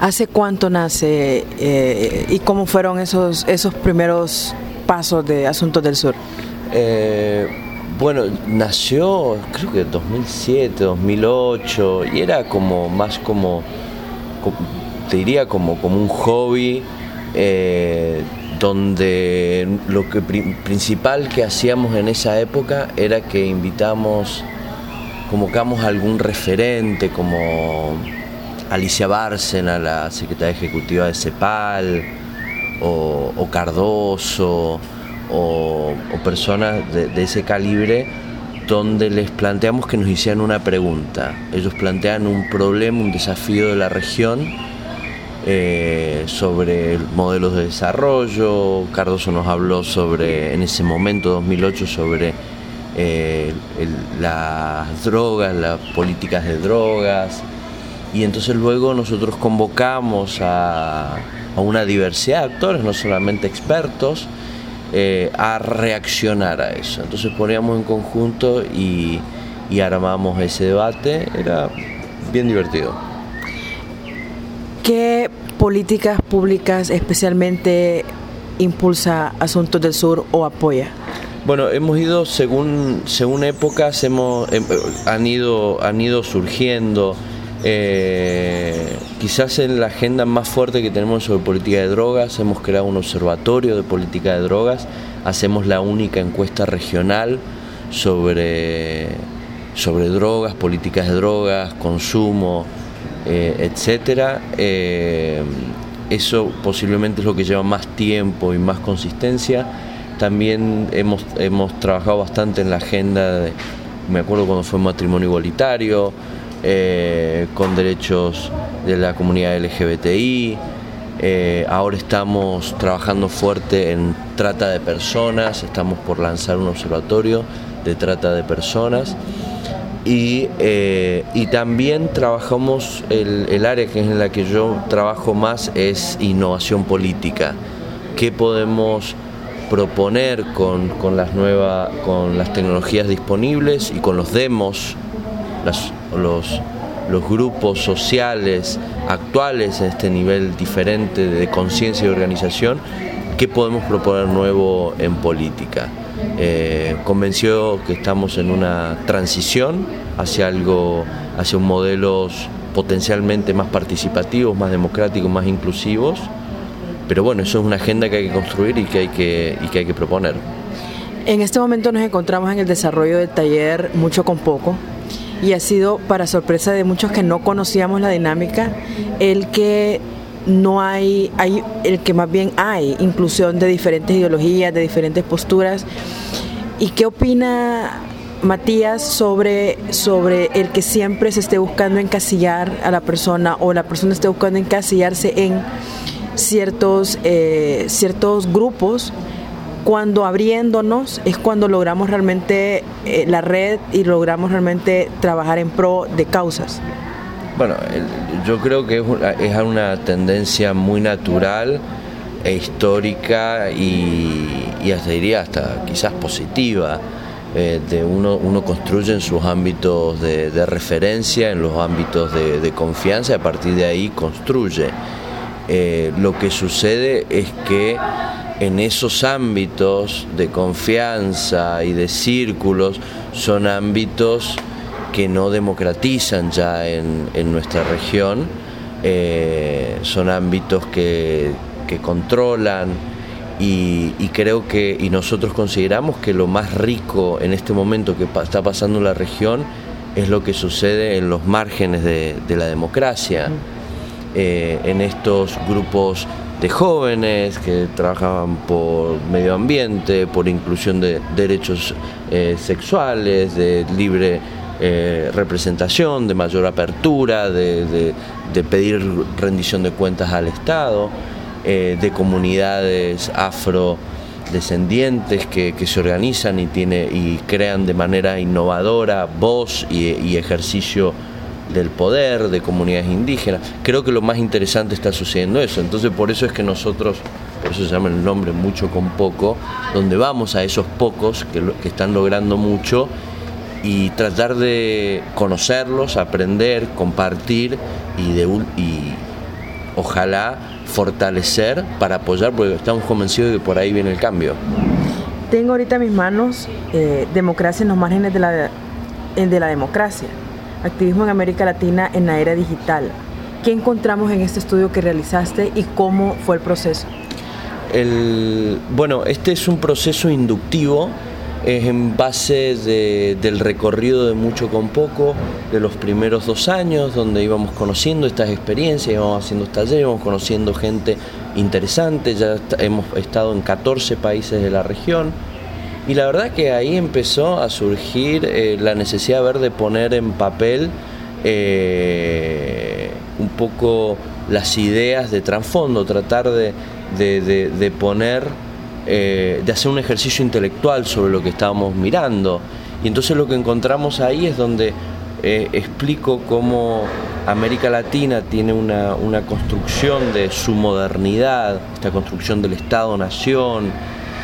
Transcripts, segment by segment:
¿Hace cuánto nace eh, y cómo fueron esos, esos primeros pasos de Asuntos del Sur? Eh, bueno, nació creo que 2007, 2008 y era como más como, te diría como, como un hobby eh, donde lo que principal que hacíamos en esa época era que invitamos, convocamos a algún referente como Alicia Bárcena, la secretaria ejecutiva de CEPAL, o, Cardoso, o, personas de, ese calibre, donde les planteamos que nos hicieran una pregunta. Ellos plantean un problema, un desafío de la región eh, sobre modelos de desarrollo. Cardoso nos habló sobre, en ese momento, 2008, sobre eh, las drogas, las políticas de drogas. Y entonces luego nosotros convocamos a, una diversidad de actores, no solamente expertos, eh, a reaccionar a eso. Entonces poníamos en conjunto y, y armamos ese debate. Era bien divertido. ¿Qué políticas públicas especialmente impulsa Asuntos del Sur o apoya? Bueno, hemos ido según según épocas hemos em, han ido han ido surgiendo eh, quizás en la agenda más fuerte que tenemos sobre política de drogas, hemos creado un observatorio de política de drogas, hacemos la única encuesta regional sobre, sobre drogas, políticas de drogas, consumo, eh, etcétera. Eh, eso posiblemente es lo que lleva más tiempo y más consistencia. También hemos, hemos trabajado bastante en la agenda, de, me acuerdo cuando fue matrimonio igualitario, eh, con derechos de la comunidad LGBTI. Eh, ahora estamos trabajando fuerte en trata de personas, estamos por lanzar un observatorio de trata de personas. Y, eh, también trabajamos, el, área que es en la que yo trabajo más es innovación política. ¿Qué podemos proponer con, las nuevas, con las tecnologías disponibles y con los demos los, grupos sociales actuales en este nivel diferente de conciencia y organización, ¿qué podemos proponer nuevo en política? Eh, convenció que estamos en una transición hacia algo, hacia un modelos potencialmente más participativos, más democráticos, más inclusivos. Pero bueno, eso es una agenda que hay que construir y que hay que, y que, hay que proponer. En este momento nos encontramos en el desarrollo del taller Mucho con Poco, y ha sido para sorpresa de muchos que no conocíamos la dinámica el que no hay, hay el que más bien hay inclusión de diferentes ideologías, de diferentes posturas. ¿Y qué opina Matías sobre, sobre el que siempre se esté buscando encasillar a la persona o la persona esté buscando encasillarse en ciertos, eh, ciertos grupos cuando abriéndonos es cuando logramos realmente eh, la red y logramos realmente trabajar en pro de causas. Bueno, yo creo que es una, tendencia muy natural e histórica y, hasta diría hasta quizás positiva. Eh, de uno, uno construye en sus ámbitos de, referencia, en los ámbitos de, confianza y a partir de ahí construye. Eh, lo que sucede es que en esos ámbitos de confianza y de círculos son ámbitos que no democratizan ya en, nuestra región, eh, son ámbitos que, controlan y, creo que, y nosotros consideramos que lo más rico en este momento que está pasando en la región es lo que sucede en los márgenes de, la democracia, eh, en estos grupos de jóvenes que trabajaban por medio ambiente, por inclusión de derechos eh, sexuales, de libre eh, representación, de mayor apertura, de, pedir rendición de cuentas al Estado, eh, de comunidades afrodescendientes que, se organizan y, tiene, y crean de manera innovadora voz y ejercicio del poder, de comunidades indígenas. Creo que lo más interesante está sucediendo eso. Entonces por eso es que nosotros, por eso se llama el nombre mucho con poco, donde vamos a esos pocos que, están logrando mucho y tratar de conocerlos, aprender, compartir y ojalá fortalecer para apoyar, porque estamos convencidos de que por ahí viene el cambio. Tengo ahorita en mis manos eh, Democracia en los márgenes de la, de la democracia, activismo en América Latina en la era digital. ¿Qué encontramos en este estudio que realizaste y cómo fue el proceso? El, bueno, este es un proceso inductivo es en base del recorrido de mucho con poco, de los primeros dos años, donde íbamos conociendo estas experiencias, íbamos haciendo talleres, íbamos conociendo gente interesante, ya hemos estado en 14 países de la región. Y la verdad que ahí empezó a surgir eh, la necesidad de ver de poner en papel eh, un poco las ideas de trasfondo, tratar de, de poner eh, de hacer un ejercicio intelectual sobre lo que estábamos mirando. Y entonces lo que encontramos ahí es donde explico cómo América Latina tiene una, construcción de su modernidad, esta construcción del Estado-nación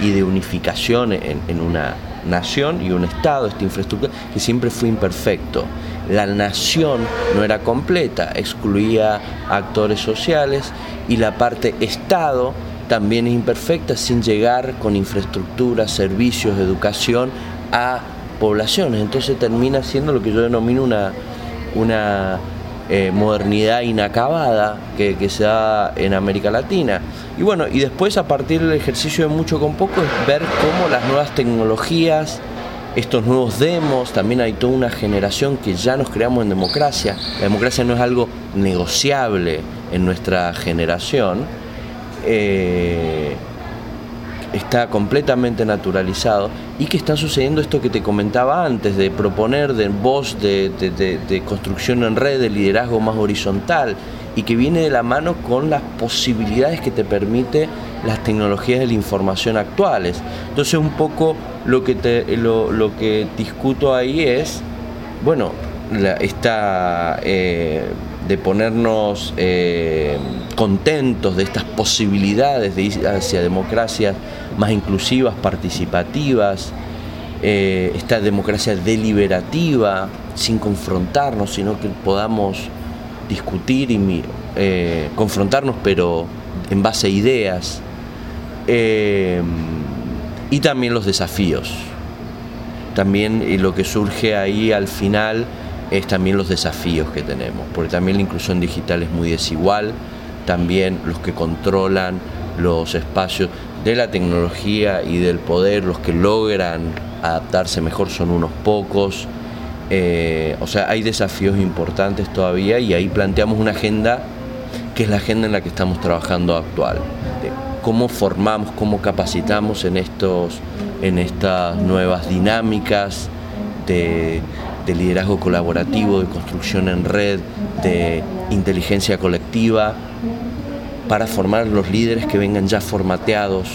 y de unificación en, una nación y un Estado, esta infraestructura, que siempre fue imperfecto. La nación no era completa, excluía actores sociales y la parte Estado también es imperfecta sin llegar con infraestructura, servicios, educación a poblaciones. Entonces termina siendo lo que yo denomino una, una eh, modernidad inacabada que, se da en América Latina. Y bueno, y después a partir del ejercicio de mucho con poco es ver cómo las nuevas tecnologías, estos nuevos demos, también hay toda una generación que ya nos creamos en democracia. La democracia no es algo negociable en nuestra generación eh, está completamente naturalizado y que está sucediendo esto que te comentaba antes, de proponer de voz de, construcción en red, de liderazgo más horizontal y que viene de la mano con las posibilidades que te permite las tecnologías de la información actuales. Entonces un poco lo que, te, lo, que discuto ahí es, bueno, esta... Eh, de ponernos eh, contentos de estas posibilidades de ir hacia democracias más inclusivas, participativas, eh, esta democracia deliberativa, sin confrontarnos, sino que podamos discutir y eh, confrontarnos, pero en base a ideas. y también los desafíos. También lo que surge ahí al final es también los desafíos que tenemos, porque también la inclusión digital es muy desigual, también los que controlan los espacios de la tecnología y del poder, los que logran adaptarse mejor son unos pocos, eh, o sea, hay desafíos importantes todavía y ahí planteamos una agenda que es la agenda en la que estamos trabajando actual, cómo formamos, cómo capacitamos en, estos, en estas nuevas dinámicas de de liderazgo colaborativo, de construcción en red, de inteligencia colectiva, para formar los líderes que vengan ya formateados,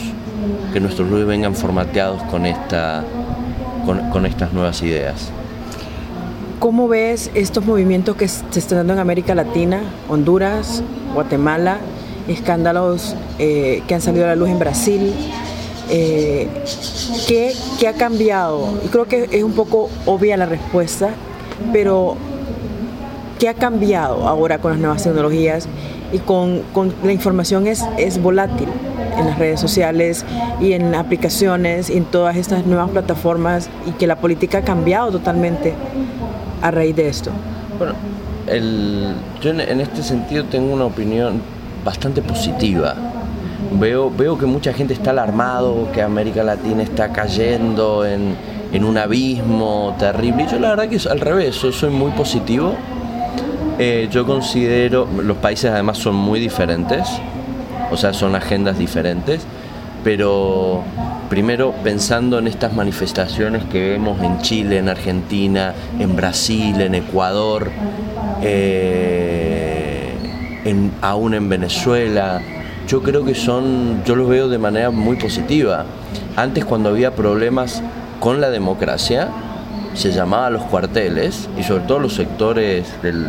que nuestros líderes vengan formateados con, esta, con, estas nuevas ideas. ¿Cómo ves estos movimientos que se están dando en América Latina, Honduras, Guatemala, escándalos eh, que han salido a la luz en Brasil? Eh, ¿qué, ha cambiado? Creo que es un poco obvia la respuesta, pero ¿qué ha cambiado ahora con las nuevas tecnologías? Y con, la información es, es volátil en las redes sociales y en aplicaciones y en todas estas nuevas plataformas y que la política ha cambiado totalmente a raíz de esto. Bueno, yo en este sentido tengo una opinión bastante positiva Veo, veo que mucha gente está alarmado, que América Latina está cayendo en, un abismo terrible. Y yo la verdad que es al revés, yo soy muy positivo. Eh, yo considero, los países además son muy diferentes, o sea, son agendas diferentes, pero primero pensando en estas manifestaciones que vemos en Chile, en Argentina, en Brasil, en Ecuador, eh, aún en Venezuela, yo creo que son, yo los veo de manera muy positiva. Antes cuando había problemas con la democracia, se llamaba a los cuarteles y sobre todo los sectores del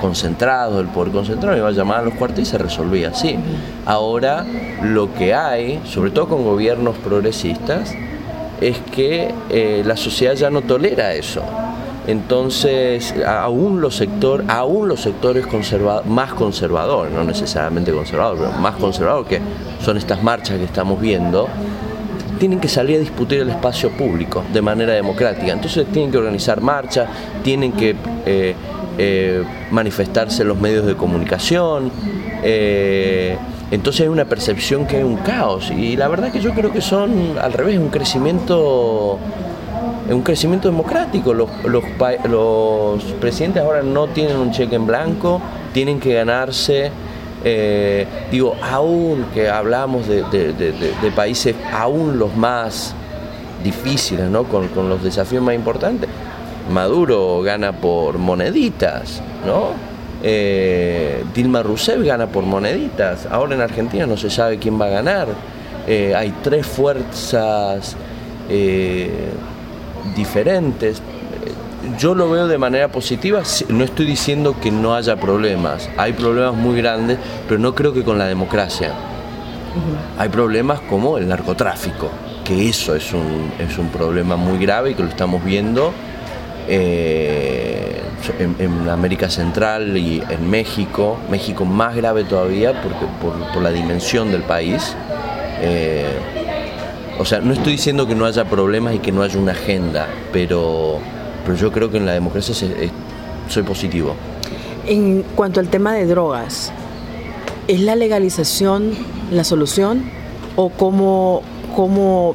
concentrado, del poder concentrado, iba a llamar a los cuarteles y se resolvía así. Ahora lo que hay, sobre todo con gobiernos progresistas, es que eh, la sociedad ya no tolera eso. Entonces, aún los, sector, aún los sectores más conservadores, no necesariamente conservadores, pero más conservadores, que son estas marchas que estamos viendo, tienen que salir a discutir el espacio público de manera democrática. Entonces tienen que organizar marchas, tienen que eh, eh, manifestarse en los medios de comunicación. Eh, entonces hay una percepción que hay un caos. Y la verdad que yo creo que son al revés, un crecimiento un crecimiento democrático. Los, los, presidentes ahora no tienen un cheque en blanco, tienen que ganarse, eh, digo, aún que hablamos de, países aún los más difíciles, ¿no? Con, los desafíos más importantes. Maduro gana por moneditas, ¿no? Eh, Dilma Rousseff gana por moneditas. Ahora en Argentina no se sabe quién va a ganar. Eh, hay tres fuerzas diferentes. Yo lo veo de manera positiva, no estoy diciendo que no haya problemas, hay problemas muy grandes, pero no creo que con la democracia. Hay problemas como el narcotráfico, que eso es un, es un problema muy grave y que lo estamos viendo eh, en, América Central y en México, México más grave todavía porque, por, la dimensión del país. Eh, o sea, no estoy diciendo que no haya problemas y que no haya una agenda, pero, pero yo creo que en la democracia soy positivo. En cuanto al tema de drogas, ¿es la legalización la solución o cómo, cómo,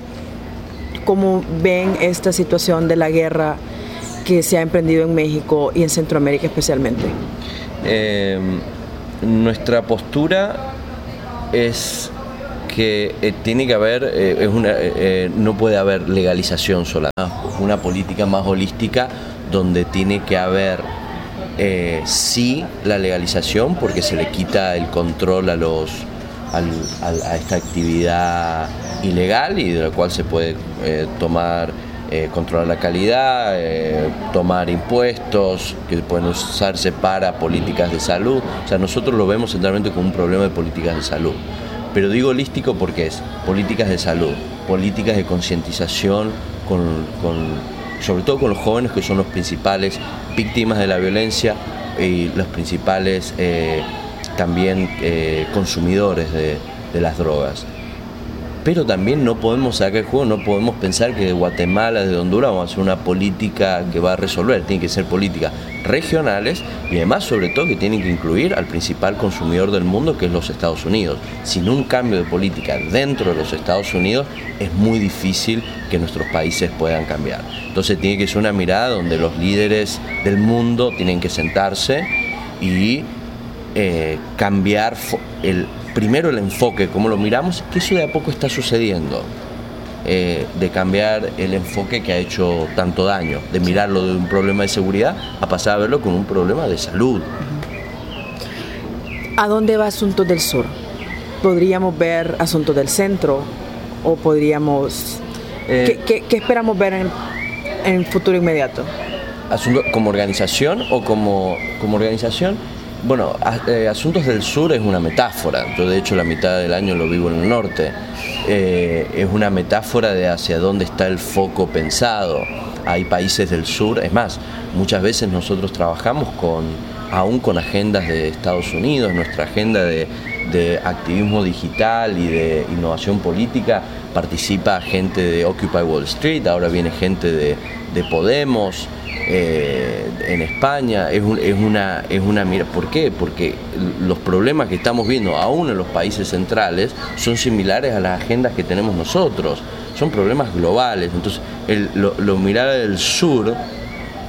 cómo ven esta situación de la guerra que se ha emprendido en México y en Centroamérica especialmente? Eh, nuestra postura es que eh, tiene que haber, eh, es una, eh, no puede haber legalización sola, una política más holística donde tiene que haber sí la legalización porque se le quita el control a los a esta actividad ilegal y de la cual se puede tomar controlar la calidad, tomar impuestos que pueden usarse para políticas de salud. O sea, nosotros lo vemos centralmente como un problema de políticas de salud. Pero digo holístico porque es políticas de salud, políticas de concientización, con, sobre todo con los jóvenes que son los principales víctimas de la violencia y los principales eh, también eh, consumidores de las drogas pero también no podemos sacar el juego, no podemos pensar que de Guatemala, de Honduras vamos a hacer una política que va a resolver, tiene que ser políticas regionales y además sobre todo que tienen que incluir al principal consumidor del mundo que es los Estados Unidos. Sin un cambio de política dentro de los Estados Unidos es muy difícil que nuestros países puedan cambiar. Entonces tiene que ser una mirada donde los líderes del mundo tienen que sentarse y eh, cambiar el primero el enfoque, como lo miramos, que eso de a poco está sucediendo. Eh, de cambiar el enfoque que ha hecho tanto daño, de mirarlo de un problema de seguridad a pasar a verlo como un problema de salud. ¿A dónde va Asuntos del Sur? ¿Podríamos ver Asuntos del Centro? ¿O podríamos... Eh, ¿qué, esperamos ver en, el futuro inmediato? ¿Como organización o como, como organización? Bueno, eh, Asuntos del Sur es una metáfora. Yo de hecho la mitad del año lo vivo en el norte. Eh, es una metáfora de hacia dónde está el foco pensado. Hay países del sur, es más, muchas veces nosotros trabajamos con, aún con agendas de Estados Unidos, nuestra agenda de, activismo digital y de innovación política, participa gente de Occupy Wall Street, ahora viene gente de, de Podemos. Eh, en España, es, una, es una mira. ¿Por qué? Porque los problemas que estamos viendo aún en los países centrales son similares a las agendas que tenemos nosotros, son problemas globales. Entonces, el, lo, mirada del sur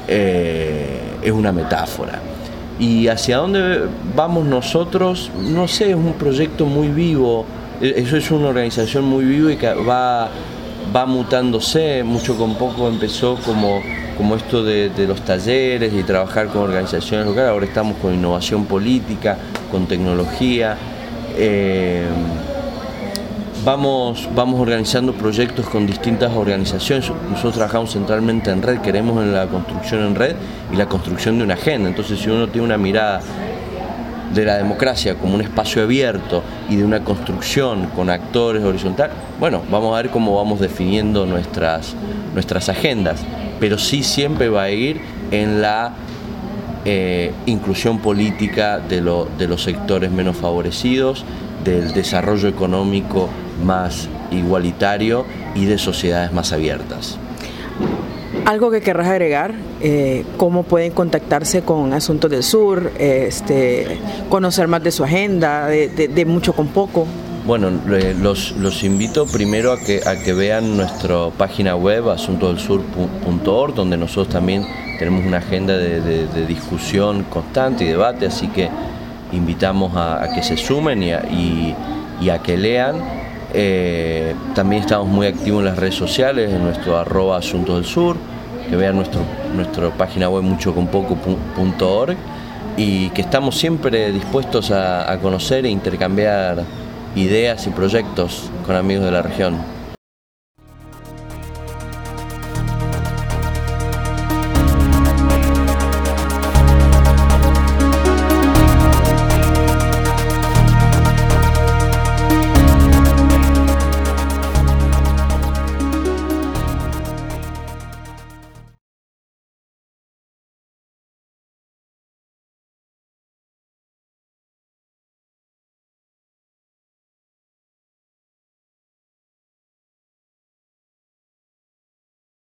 eh, es una metáfora. Y hacia dónde vamos nosotros, no sé, es un proyecto muy vivo, e, eso es una organización muy viva y que va, va mutándose, mucho con poco empezó como como esto de, los talleres y trabajar con organizaciones locales, ahora estamos con innovación política, con tecnología. Eh, vamos, vamos organizando proyectos con distintas organizaciones. Nosotros trabajamos centralmente en red, queremos en la construcción en red y la construcción de una agenda. Entonces, si uno tiene una mirada de la democracia como un espacio abierto y de una construcción con actores horizontal, bueno, vamos a ver cómo vamos definiendo nuestras, nuestras agendas pero sí siempre va a ir en la eh, inclusión política de, de los sectores menos favorecidos, del desarrollo económico más igualitario y de sociedades más abiertas. Algo que querrás agregar, eh, cómo pueden contactarse con Asuntos del Sur, este, conocer más de su agenda, de, mucho con poco. Bueno, los, los, invito primero a que, a que vean nuestra página web asuntosdelsur.org, donde nosotros también tenemos una agenda de, discusión constante y debate, así que invitamos a, que se sumen y y a que lean eh, también estamos muy activos en las redes sociales, en nuestro arroba asuntos del sur, que vean nuestro, nuestra página web muchoconpoco.org y que estamos siempre dispuestos a, a conocer e intercambiar ideas y proyectos con amigos de la región.